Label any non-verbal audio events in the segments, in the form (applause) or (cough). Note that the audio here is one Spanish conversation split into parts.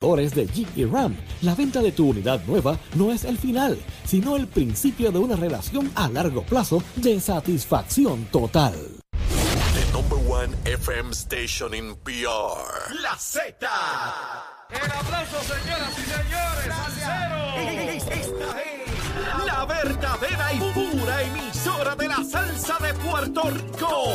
de Jeep Ram, la venta de tu unidad nueva no es el final, sino el principio de una relación a largo plazo de satisfacción total. The number one FM station in PR. La Z. El aplauso, señoras y señores. Esta es la verdadera y pura emisora de la salsa de Puerto Rico.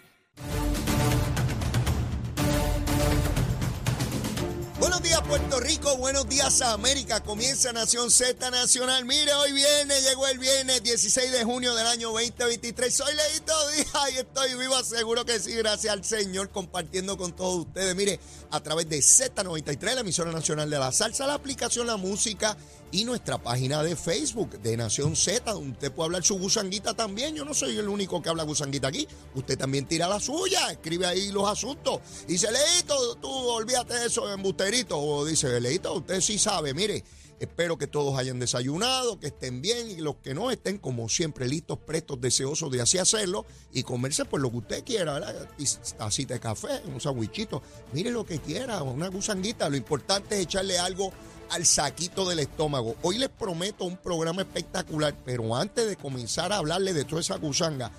Buenos días Puerto Rico, buenos días América, comienza Nación Z Nacional. Mire, hoy viene, llegó el viernes 16 de junio del año 2023. Soy Leito Díaz y estoy vivo, seguro que sí, gracias al Señor, compartiendo con todos ustedes. Mire, a través de Z93, la emisora nacional de la salsa, la aplicación La Música y nuestra página de Facebook de Nación Z, donde usted puede hablar su gusanguita también. Yo no soy el único que habla gusanguita aquí. Usted también tira la suya, escribe ahí los asuntos. Dice, Leito, tú olvídate de eso, embusterito. O dice, Leito, usted sí sabe, mire. Espero que todos hayan desayunado, que estén bien y los que no estén, como siempre, listos, prestos, deseosos de así hacerlo y comerse pues lo que usted quiera, ¿verdad? Tacita de café, un sandwichito, mire lo que quiera, una gusanguita. Lo importante es echarle algo al saquito del estómago. Hoy les prometo un programa espectacular, pero antes de comenzar a hablarle de toda esa gusanga,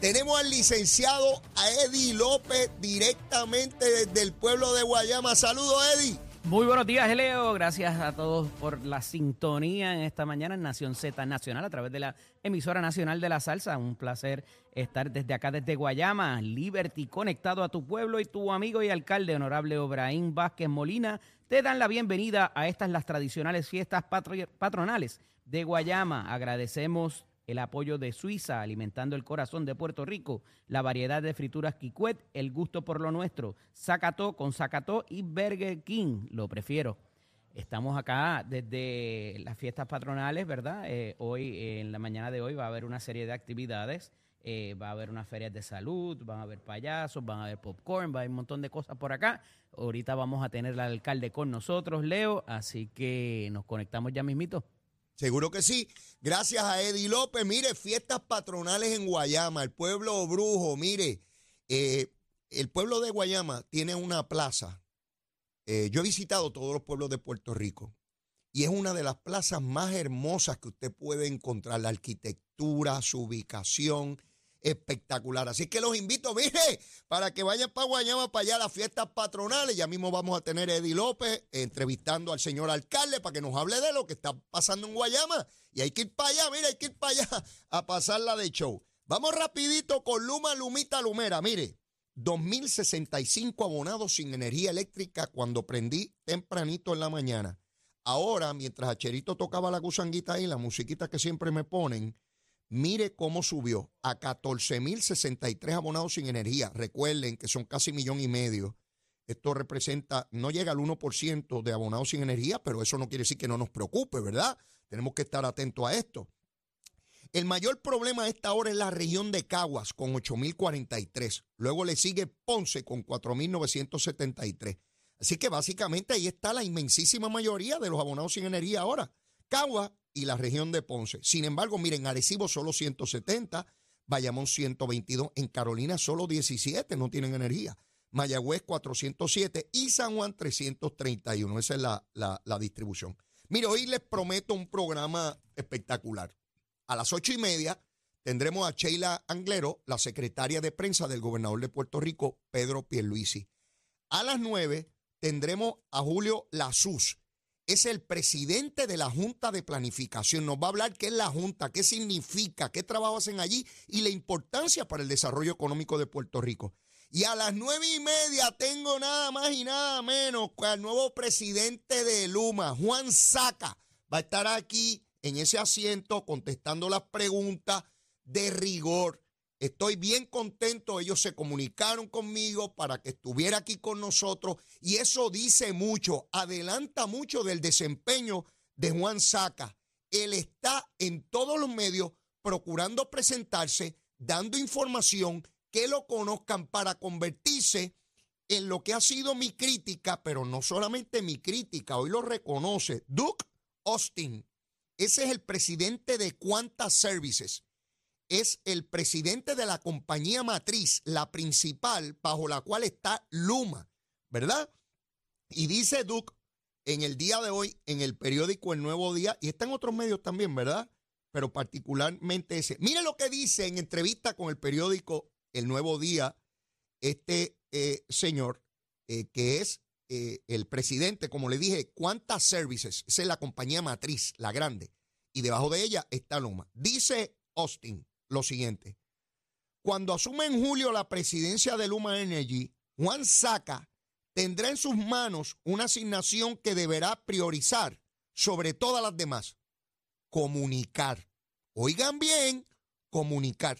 tenemos al licenciado a Eddie López directamente desde el pueblo de Guayama. Saludos, Eddie. Muy buenos días, Leo. Gracias a todos por la sintonía en esta mañana en Nación Z Nacional a través de la emisora nacional de la salsa. Un placer estar desde acá, desde Guayama, Liberty, conectado a tu pueblo y tu amigo y alcalde, honorable Obraín Vázquez Molina, te dan la bienvenida a estas las tradicionales fiestas patronales de Guayama. Agradecemos el apoyo de Suiza, alimentando el corazón de Puerto Rico, la variedad de frituras Kikwet, el gusto por lo nuestro, Zacató con Zacató y Burger King, lo prefiero. Estamos acá desde las fiestas patronales, ¿verdad? Eh, hoy, en la mañana de hoy, va a haber una serie de actividades. Eh, va a haber unas ferias de salud, van a haber payasos, van a haber popcorn, va a haber un montón de cosas por acá. Ahorita vamos a tener al alcalde con nosotros, Leo, así que nos conectamos ya mismito. Seguro que sí. Gracias a Eddie López. Mire, fiestas patronales en Guayama, el pueblo brujo. Mire, eh, el pueblo de Guayama tiene una plaza. Eh, yo he visitado todos los pueblos de Puerto Rico y es una de las plazas más hermosas que usted puede encontrar. La arquitectura, su ubicación, espectacular. Así que los invito, mire, para que vayan para Guayama, para allá a las fiestas patronales. Ya mismo vamos a tener a Eddie López entrevistando al señor alcalde para que nos hable de lo que está pasando en Guayama. Y hay que ir para allá, mire, hay que ir para allá (laughs) a pasarla de show. Vamos rapidito con Luma Lumita Lumera. Mire, 2.065 abonados sin energía eléctrica cuando prendí tempranito en la mañana. Ahora, mientras Acherito tocaba la gusanguita ahí, la musiquita que siempre me ponen, Mire cómo subió a 14.063 abonados sin energía. Recuerden que son casi millón y medio. Esto representa, no llega al 1% de abonados sin energía, pero eso no quiere decir que no nos preocupe, ¿verdad? Tenemos que estar atentos a esto. El mayor problema a esta hora es la región de Caguas con 8.043. Luego le sigue Ponce con 4.973. Así que básicamente ahí está la inmensísima mayoría de los abonados sin energía ahora. Caguas y la región de Ponce. Sin embargo, miren, Arecibo solo 170, Bayamón 122, en Carolina solo 17 no tienen energía. Mayagüez 407 y San Juan 331. Esa es la, la, distribución. Mire, hoy les prometo un programa espectacular. A las ocho y media tendremos a Sheila Anglero, la secretaria de prensa del gobernador de Puerto Rico, Pedro Pierluisi. A las nueve tendremos a Julio Lazuz, es el presidente de la Junta de Planificación. Nos va a hablar qué es la Junta, qué significa, qué trabajo hacen allí y la importancia para el desarrollo económico de Puerto Rico. Y a las nueve y media tengo nada más y nada menos que al nuevo presidente de Luma, Juan Saca. Va a estar aquí en ese asiento contestando las preguntas de rigor. Estoy bien contento. Ellos se comunicaron conmigo para que estuviera aquí con nosotros. Y eso dice mucho, adelanta mucho del desempeño de Juan Saca. Él está en todos los medios procurando presentarse, dando información, que lo conozcan para convertirse en lo que ha sido mi crítica, pero no solamente mi crítica, hoy lo reconoce Duke Austin. Ese es el presidente de Quanta Services. Es el presidente de la compañía matriz, la principal, bajo la cual está Luma, ¿verdad? Y dice Duke en el día de hoy, en el periódico El Nuevo Día, y está en otros medios también, ¿verdad? Pero particularmente ese. Mire lo que dice en entrevista con el periódico El Nuevo Día, este eh, señor, eh, que es eh, el presidente, como le dije, Quanta Services, esa es la compañía matriz, la grande, y debajo de ella está Luma. Dice Austin lo siguiente. Cuando asume en julio la presidencia de Luma Energy, Juan Saca tendrá en sus manos una asignación que deberá priorizar sobre todas las demás. Comunicar. Oigan bien, comunicar.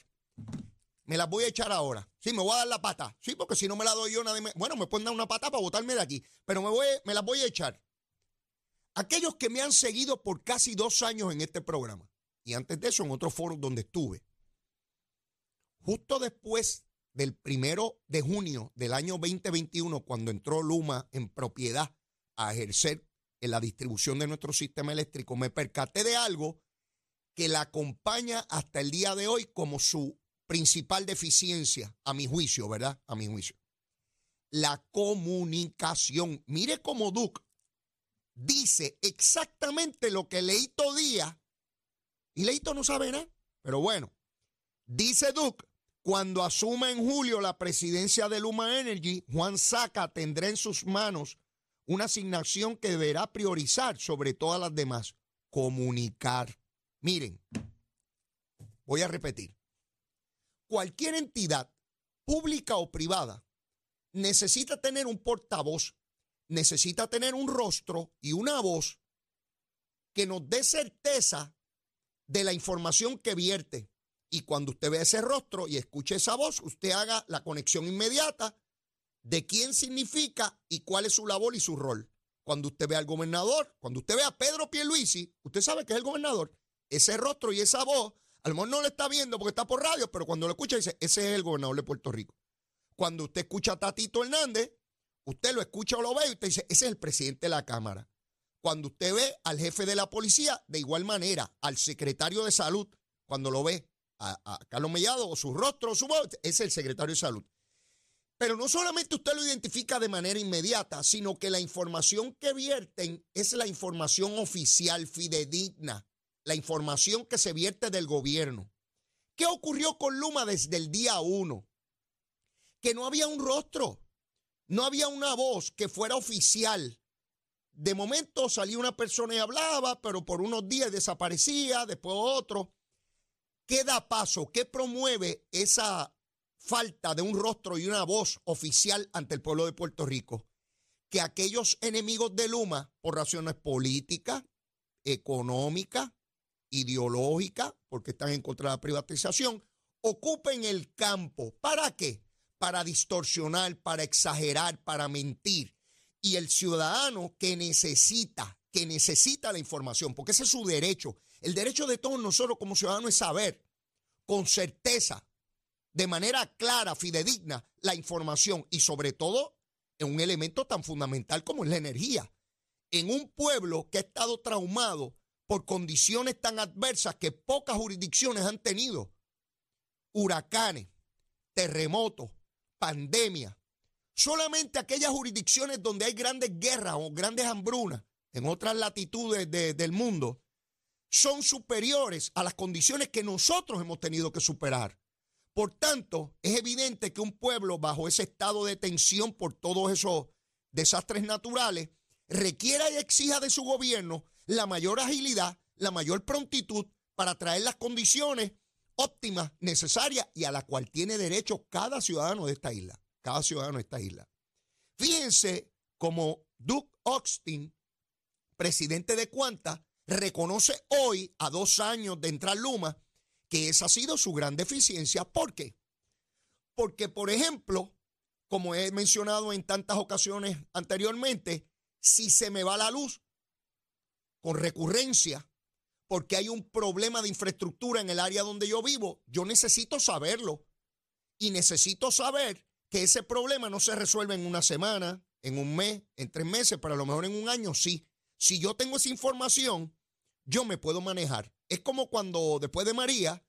Me las voy a echar ahora. Sí, me voy a dar la pata. Sí, porque si no me la doy yo, nadie me... Bueno, me pueden dar una pata para botarme de aquí, pero me, voy, me las voy a echar. Aquellos que me han seguido por casi dos años en este programa, y antes de eso en otros foros donde estuve, justo después del primero de junio del año 2021, cuando entró Luma en propiedad a ejercer en la distribución de nuestro sistema eléctrico, me percaté de algo que la acompaña hasta el día de hoy como su principal deficiencia, a mi juicio, ¿verdad? A mi juicio. La comunicación. Mire cómo Duke dice exactamente lo que Leito Díaz, y Leito no sabe nada, pero bueno, dice Duke cuando asuma en julio la presidencia de Luma Energy, Juan Saca tendrá en sus manos una asignación que deberá priorizar sobre todas las demás, comunicar. Miren, voy a repetir. Cualquier entidad, pública o privada, necesita tener un portavoz, necesita tener un rostro y una voz que nos dé certeza de la información que vierte. Y cuando usted ve ese rostro y escuche esa voz, usted haga la conexión inmediata de quién significa y cuál es su labor y su rol. Cuando usted ve al gobernador, cuando usted ve a Pedro Pierluisi, usted sabe que es el gobernador. Ese rostro y esa voz, a lo mejor no lo está viendo porque está por radio, pero cuando lo escucha dice, ese es el gobernador de Puerto Rico. Cuando usted escucha a Tatito Hernández, usted lo escucha o lo ve y usted dice, ese es el presidente de la Cámara. Cuando usted ve al jefe de la policía, de igual manera, al secretario de salud, cuando lo ve, a, Carlos Mellado o su rostro o su voz, es el secretario de salud. Pero no solamente usted lo identifica de manera inmediata, sino que la información que vierten es la información oficial, fidedigna, la información que se vierte del gobierno. ¿Qué ocurrió con Luma desde el día uno? Que no había un rostro, no había una voz que fuera oficial. De momento salía una persona y hablaba, pero por unos días desaparecía, después otro. ¿Qué da paso? ¿Qué promueve esa falta de un rostro y una voz oficial ante el pueblo de Puerto Rico? Que aquellos enemigos de Luma, por razones políticas, económicas, ideológicas, porque están en contra de la privatización, ocupen el campo. ¿Para qué? Para distorsionar, para exagerar, para mentir. Y el ciudadano que necesita, que necesita la información, porque ese es su derecho, el derecho de todos nosotros como ciudadanos es saber con certeza, de manera clara, fidedigna, la información y sobre todo en un elemento tan fundamental como es la energía. En un pueblo que ha estado traumado por condiciones tan adversas que pocas jurisdicciones han tenido. Huracanes, terremotos, pandemia. Solamente aquellas jurisdicciones donde hay grandes guerras o grandes hambrunas en otras latitudes del mundo son superiores a las condiciones que nosotros hemos tenido que superar. Por tanto, es evidente que un pueblo bajo ese estado de tensión por todos esos desastres naturales requiera y exija de su gobierno la mayor agilidad, la mayor prontitud para traer las condiciones óptimas, necesarias y a la cual tiene derecho cada ciudadano de esta isla, cada ciudadano de esta isla. Fíjense como Duke Austin, presidente de Cuanta, reconoce hoy, a dos años de entrar Luma, que esa ha sido su gran deficiencia. ¿Por qué? Porque, por ejemplo, como he mencionado en tantas ocasiones anteriormente, si se me va la luz con recurrencia, porque hay un problema de infraestructura en el área donde yo vivo, yo necesito saberlo. Y necesito saber que ese problema no se resuelve en una semana, en un mes, en tres meses, pero a lo mejor en un año sí. Si yo tengo esa información, yo me puedo manejar. Es como cuando después de María,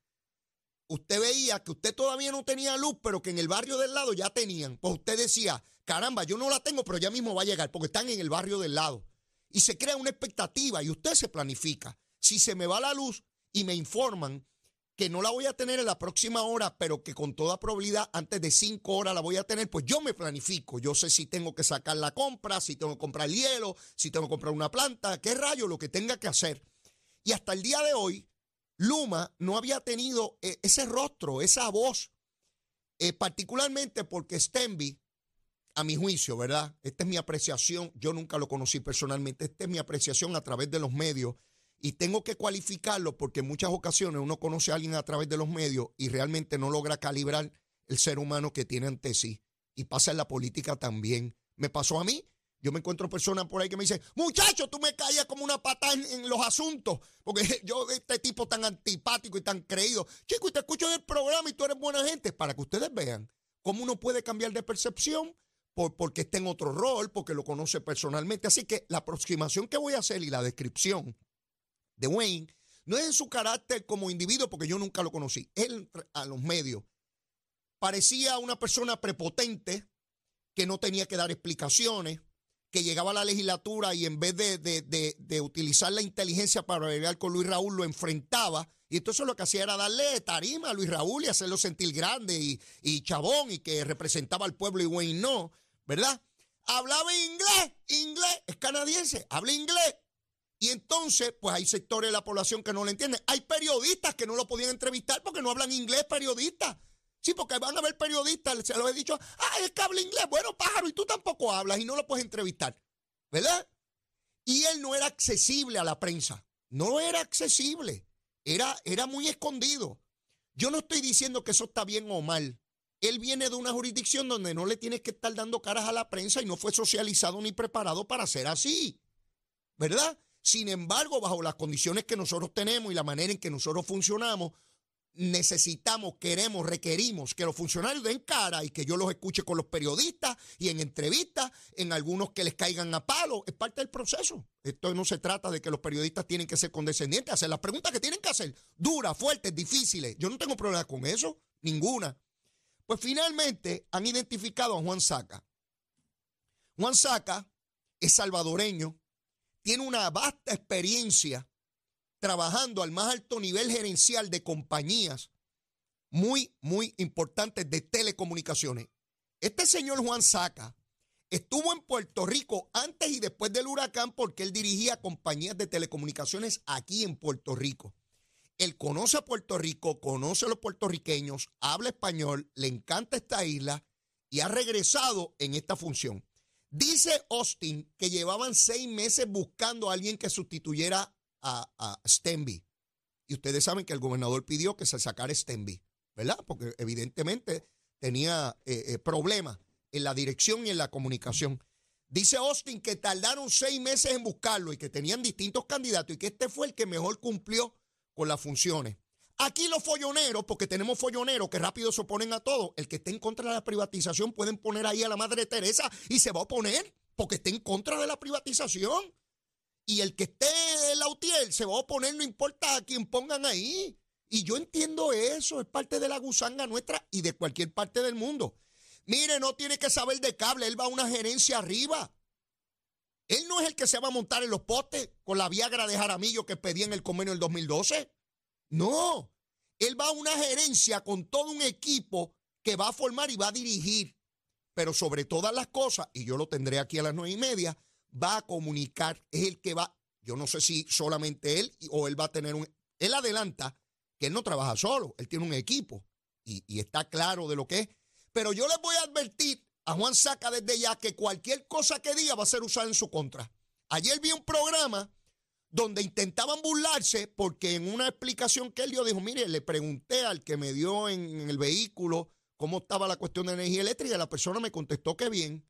usted veía que usted todavía no tenía luz, pero que en el barrio del lado ya tenían. Pues usted decía, caramba, yo no la tengo, pero ya mismo va a llegar, porque están en el barrio del lado. Y se crea una expectativa y usted se planifica. Si se me va la luz y me informan que no la voy a tener en la próxima hora, pero que con toda probabilidad antes de cinco horas la voy a tener, pues yo me planifico. Yo sé si tengo que sacar la compra, si tengo que comprar hielo, si tengo que comprar una planta, qué rayo, lo que tenga que hacer. Y hasta el día de hoy, Luma no había tenido eh, ese rostro, esa voz, eh, particularmente porque Stenby, a mi juicio, ¿verdad? Esta es mi apreciación, yo nunca lo conocí personalmente, esta es mi apreciación a través de los medios y tengo que cualificarlo porque en muchas ocasiones uno conoce a alguien a través de los medios y realmente no logra calibrar el ser humano que tiene ante sí. Y pasa en la política también. Me pasó a mí. Yo me encuentro personas por ahí que me dicen, muchacho, tú me callas como una pata en, los asuntos, porque (laughs) yo, este tipo tan antipático y tan creído, chico, y te escucho en el programa y tú eres buena gente, para que ustedes vean cómo uno puede cambiar de percepción por, porque está en otro rol, porque lo conoce personalmente. Así que la aproximación que voy a hacer y la descripción de Wayne no es en su carácter como individuo, porque yo nunca lo conocí. Él a los medios parecía una persona prepotente que no tenía que dar explicaciones, que llegaba a la legislatura y en vez de, utilizar la inteligencia para bregar con Luis Raúl, lo enfrentaba. Y entonces lo que hacía era darle tarima a Luis Raúl y hacerlo sentir grande y, y chabón y que representaba al pueblo y Wayne no, ¿verdad? Hablaba inglés, inglés, es canadiense, habla inglés, y entonces, pues hay sectores de la población que no lo entienden. Hay periodistas que no lo podían entrevistar porque no hablan inglés, periodistas. Sí, porque van a ver periodistas, se lo he dicho, ah, es que habla inglés. Bueno, pájaro, y tú tampoco hablas y no lo puedes entrevistar. ¿Verdad? Y él no era accesible a la prensa. No era accesible. Era, era muy escondido. Yo no estoy diciendo que eso está bien o mal. Él viene de una jurisdicción donde no le tienes que estar dando caras a la prensa y no fue socializado ni preparado para ser así. ¿Verdad? Sin embargo, bajo las condiciones que nosotros tenemos y la manera en que nosotros funcionamos, necesitamos, queremos, requerimos que los funcionarios den cara y que yo los escuche con los periodistas y en entrevistas, en algunos que les caigan a palo. Es parte del proceso. Esto no se trata de que los periodistas tienen que ser condescendientes, hacer las preguntas que tienen que hacer, duras, fuertes, difíciles. Yo no tengo problema con eso, ninguna. Pues finalmente han identificado a Juan Saca. Juan Saca es salvadoreño, tiene una vasta experiencia trabajando al más alto nivel gerencial de compañías muy, muy importantes de telecomunicaciones. Este señor Juan Saca estuvo en Puerto Rico antes y después del huracán porque él dirigía compañías de telecomunicaciones aquí en Puerto Rico. Él conoce a Puerto Rico, conoce a los puertorriqueños, habla español, le encanta esta isla y ha regresado en esta función. Dice Austin que llevaban seis meses buscando a alguien que sustituyera a, a Stenby. Y ustedes saben que el gobernador pidió que se sacara Stenby, ¿verdad? Porque evidentemente tenía eh, eh, problemas en la dirección y en la comunicación. Dice Austin que tardaron seis meses en buscarlo y que tenían distintos candidatos y que este fue el que mejor cumplió con las funciones. Aquí los folloneros, porque tenemos folloneros que rápido se oponen a todo, el que esté en contra de la privatización pueden poner ahí a la Madre Teresa y se va a oponer porque esté en contra de la privatización. Y el que esté en la UTIEL se va a oponer, no importa a quién pongan ahí. Y yo entiendo eso, es parte de la gusanga nuestra y de cualquier parte del mundo. Mire, no tiene que saber de cable, él va a una gerencia arriba. Él no es el que se va a montar en los postes con la Viagra de Jaramillo que pedía en el convenio del 2012. No, él va a una gerencia con todo un equipo que va a formar y va a dirigir. Pero sobre todas las cosas, y yo lo tendré aquí a las nueve y media, va a comunicar. Es el que va, yo no sé si solamente él o él va a tener un... Él adelanta que él no trabaja solo, él tiene un equipo y, y está claro de lo que es. Pero yo les voy a advertir a Juan Saca desde ya que cualquier cosa que diga va a ser usada en su contra. Ayer vi un programa donde intentaban burlarse porque en una explicación que él dio dijo, mire, le pregunté al que me dio en, en el vehículo cómo estaba la cuestión de energía eléctrica la persona me contestó que bien.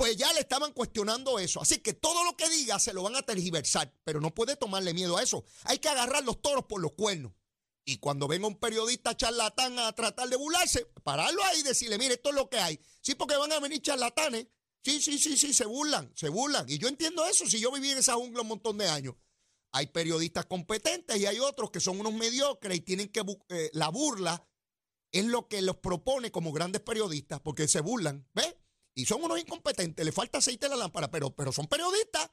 Pues ya le estaban cuestionando eso. Así que todo lo que diga se lo van a tergiversar, pero no puede tomarle miedo a eso. Hay que agarrar los toros por los cuernos. Y cuando venga un periodista charlatán a tratar de burlarse, pararlo ahí y decirle, mire, esto es lo que hay. Sí, porque van a venir charlatanes. Sí, sí, sí, sí, se burlan, se burlan. Y yo entiendo eso, si yo viví en esa jungla un montón de años. Hay periodistas competentes y hay otros que son unos mediocres y tienen que... Eh, la burla es lo que los propone como grandes periodistas, porque se burlan, ¿ves? Y son unos incompetentes, le falta aceite a la lámpara, pero, pero son periodistas.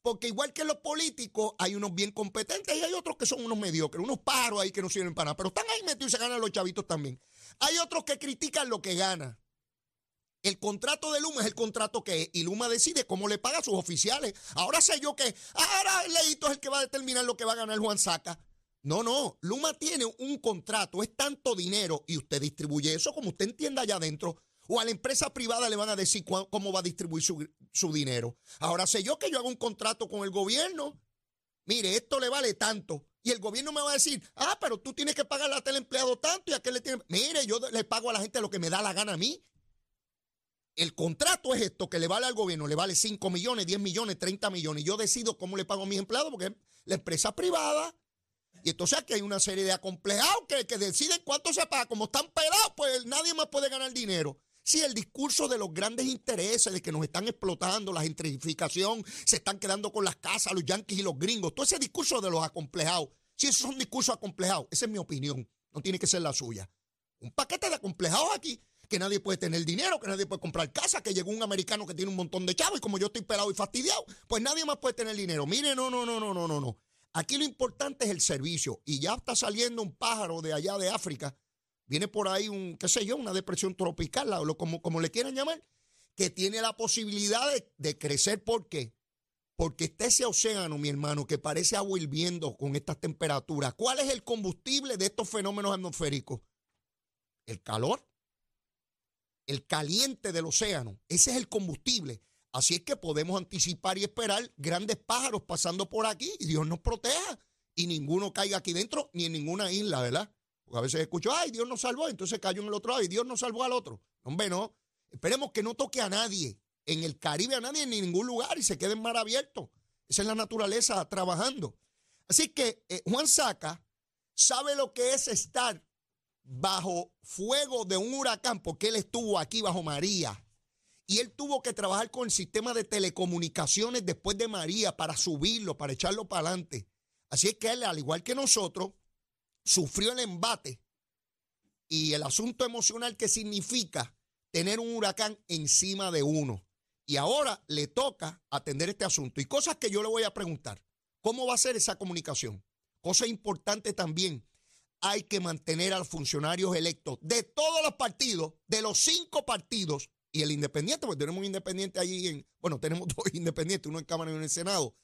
Porque igual que los políticos, hay unos bien competentes y hay otros que son unos mediocres, unos paros ahí que no sirven para nada. Pero están ahí metidos y se ganan los chavitos también. Hay otros que critican lo que gana. El contrato de Luma es el contrato que es, y Luma decide cómo le paga a sus oficiales. Ahora sé yo que ahora Leito es el que va a determinar lo que va a ganar Juan Saca. No, no, Luma tiene un contrato, es tanto dinero y usted distribuye eso como usted entienda allá adentro. O a la empresa privada le van a decir cómo va a distribuir su, dinero. Ahora sé yo que yo hago un contrato con el gobierno. Mire, esto le vale tanto. Y el gobierno me va a decir, ah, pero tú tienes que pagarle a tal empleado tanto y a aquel le tiene. Mire, yo le pago a la gente lo que me da la gana a mí. El contrato es esto que le vale al gobierno, le vale 5 millones, 10 millones, 30 millones. Y yo decido cómo le pago a mis empleados porque es la empresa privada. Y entonces aquí hay una serie de acomplejados que, que deciden cuánto se paga. Como están pelados, pues nadie más puede ganar dinero. Si el discurso de los grandes intereses, de que nos están explotando, la gentrificación, se están quedando con las casas, los yanquis y los gringos, todo ese discurso de los acomplejados, si esos son discursos acomplejados, esa es mi opinión, no tiene que ser la suya. Un paquete de acomplejados aquí que nadie puede tener dinero, que nadie puede comprar casa, que llegó un americano que tiene un montón de chavos y como yo estoy pelado y fastidiado, pues nadie más puede tener dinero. Mire, no, no, no, no, no, no, no. Aquí lo importante es el servicio y ya está saliendo un pájaro de allá de África, viene por ahí un, qué sé yo, una depresión tropical, o como, como le quieran llamar, que tiene la posibilidad de, de crecer. ¿Por qué? Porque está ese océano, mi hermano, que parece agua hirviendo con estas temperaturas. ¿Cuál es el combustible de estos fenómenos atmosféricos? El calor el caliente del océano. Ese es el combustible. Así es que podemos anticipar y esperar grandes pájaros pasando por aquí y Dios nos proteja y ninguno caiga aquí dentro ni en ninguna isla, ¿verdad? Porque a veces escucho, ay, Dios nos salvó, entonces cayó en el otro lado y Dios nos salvó al otro. Hombre, no. Esperemos que no toque a nadie, en el Caribe a nadie, en ningún lugar y se quede en mar abierto. Esa es la naturaleza trabajando. Así que eh, Juan Saca sabe lo que es estar bajo fuego de un huracán porque él estuvo aquí bajo María. Y él tuvo que trabajar con el sistema de telecomunicaciones después de María para subirlo, para echarlo para adelante. Así es que él, al igual que nosotros, sufrió el embate y el asunto emocional que significa tener un huracán encima de uno. Y ahora le toca atender este asunto. Y cosas que yo le voy a preguntar. ¿Cómo va a ser esa comunicación? Cosa importante también hay que mantener a los funcionarios electos de todos los partidos, de los cinco partidos y el independiente, porque tenemos un independiente allí en, bueno, tenemos (laughs) dos independientes, uno en Cámara y uno en el Senado.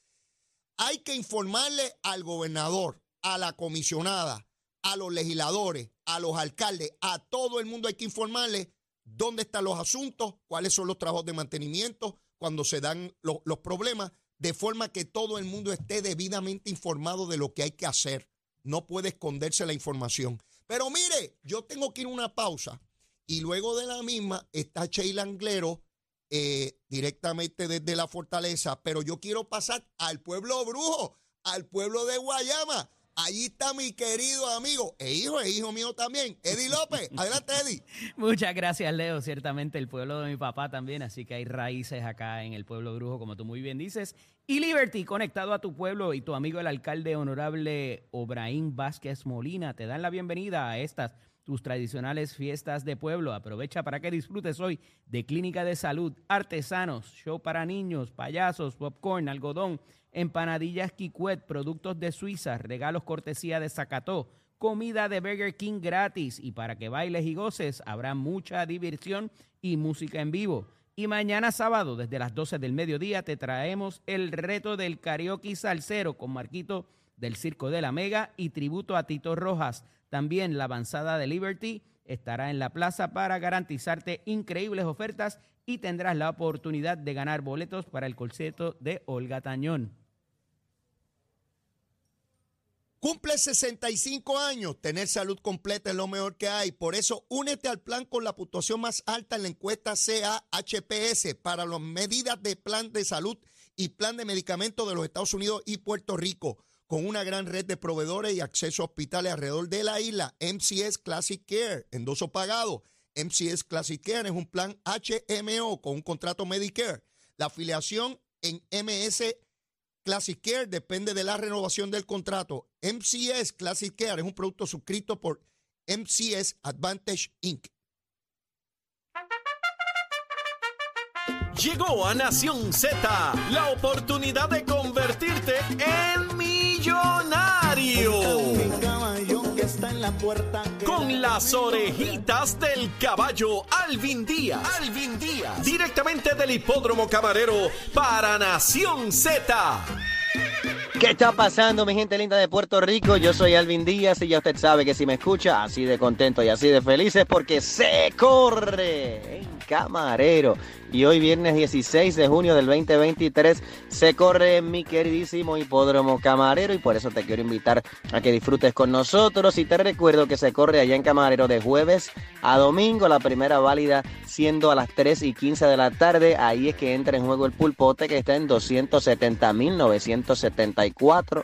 Hay que informarle al gobernador, a la comisionada, a los legisladores, a los alcaldes, a todo el mundo hay que informarle dónde están los asuntos, cuáles son los trabajos de mantenimiento, cuando se dan los, los problemas, de forma que todo el mundo esté debidamente informado de lo que hay que hacer no puede esconderse la información. Pero mire, yo tengo que ir a una pausa y luego de la misma está Sheila Anglero eh, directamente desde la fortaleza, pero yo quiero pasar al pueblo brujo, al pueblo de Guayama. Allí está mi querido amigo e hijo, e hijo mío también, Eddie López. (laughs) Adelante, Eddie. Muchas gracias, Leo. Ciertamente el pueblo de mi papá también, así que hay raíces acá en el pueblo brujo, como tú muy bien dices. Y Liberty, conectado a tu pueblo y tu amigo el alcalde honorable Obraín Vázquez Molina, te dan la bienvenida a estas tus tradicionales fiestas de pueblo. Aprovecha para que disfrutes hoy de clínica de salud, artesanos, show para niños, payasos, popcorn, algodón empanadillas Kikwet, productos de Suiza, regalos cortesía de Zacató, comida de Burger King gratis y para que bailes y goces habrá mucha diversión y música en vivo. Y mañana sábado, desde las 12 del mediodía, te traemos el reto del karaoke salsero con Marquito del Circo de la Mega y tributo a Tito Rojas. También la avanzada de Liberty estará en la plaza para garantizarte increíbles ofertas y tendrás la oportunidad de ganar boletos para el concierto de Olga Tañón. Cumple 65 años, tener salud completa es lo mejor que hay. Por eso, únete al plan con la puntuación más alta en la encuesta CAHPS para las medidas de plan de salud y plan de medicamentos de los Estados Unidos y Puerto Rico, con una gran red de proveedores y acceso a hospitales alrededor de la isla. MCS Classic Care, endoso pagado. MCS Classic Care es un plan HMO con un contrato Medicare. La afiliación en MS Classic Care depende de la renovación del contrato. MCS Classic Care es un producto suscrito por MCS Advantage Inc. Llegó a Nación Z la oportunidad de convertirte en millonario. Con las orejitas del caballo Alvin Díaz. Alvin Díaz. Directamente del hipódromo camarero para Nación Z. ¿Qué está pasando, mi gente linda de Puerto Rico? Yo soy Alvin Díaz y ya usted sabe que si me escucha así de contento y así de feliz es porque se corre en camarero. Y hoy viernes 16 de junio del 2023 se corre en mi queridísimo hipódromo camarero y por eso te quiero invitar a que disfrutes con nosotros y te recuerdo que se corre allá en camarero de jueves a domingo, la primera válida siendo a las 3 y 15 de la tarde. Ahí es que entra en juego el pulpote que está en 270.974,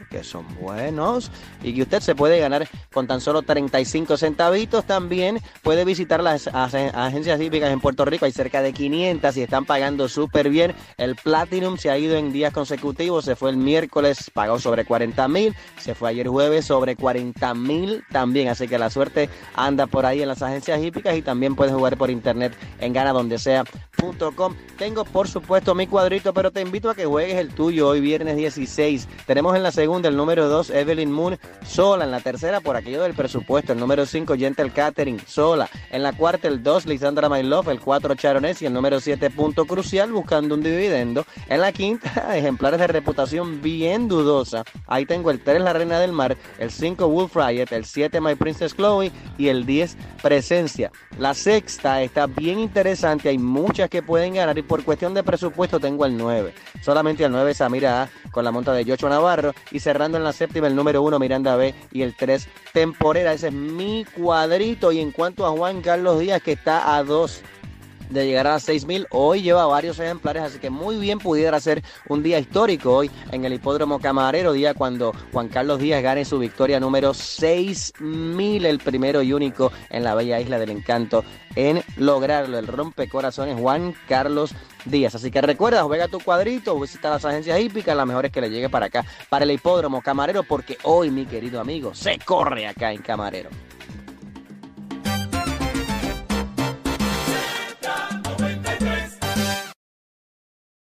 que son buenos y que usted se puede ganar con tan solo 35 centavitos. También puede visitar las agencias hípicas en Puerto Rico, hay cerca de 500 y están pagando súper bien. El Platinum se ha ido en días consecutivos, se fue el miércoles, pagó sobre 40 mil, se fue ayer jueves sobre 40 mil también, así que la suerte anda por ahí en las agencias hípicas y también puedes jugar por internet en ganadondesea.com. Tengo por supuesto mi cuadrito, pero te invito a que juegues el tuyo hoy viernes 16. Tenemos en la segunda el número 2 Evelyn Moon sola, en la tercera por aquello del presupuesto, el número 5 Gentle Catering sola, en la cuarta el 2 Lisandra My Love, el 4 Charonés y el número 7 punto crucial buscando un dividendo. En la quinta, (laughs) ejemplares de reputación bien dudosa. Ahí tengo el 3 La Reina del Mar, el 5 Wolf Riot, el 7 My Princess Chloe y el 10 Presencia. La sexta está bien interesante, hay muchas que pueden ganar y por cuestión de presupuesto tengo el 9. Solamente el 9 Samira A con la monta de Yocho Y cerrando en la séptima el número 1 Miranda B y el 3 Temporera. Ese es mi cuadrito y en cuanto a Juan Carlos Díaz que está a 2 de llegar a 6.000. Hoy lleva varios ejemplares, así que muy bien pudiera ser un día histórico hoy en el Hipódromo Camarero, día cuando Juan Carlos Díaz gane su victoria número 6.000, el primero y único en la bella isla del encanto en lograrlo. El rompecorazones Juan Carlos Díaz. Así que recuerda, juega tu cuadrito, visita las agencias hípicas, las mejores que le llegue para acá, para el Hipódromo Camarero, porque hoy, mi querido amigo, se corre acá en Camarero.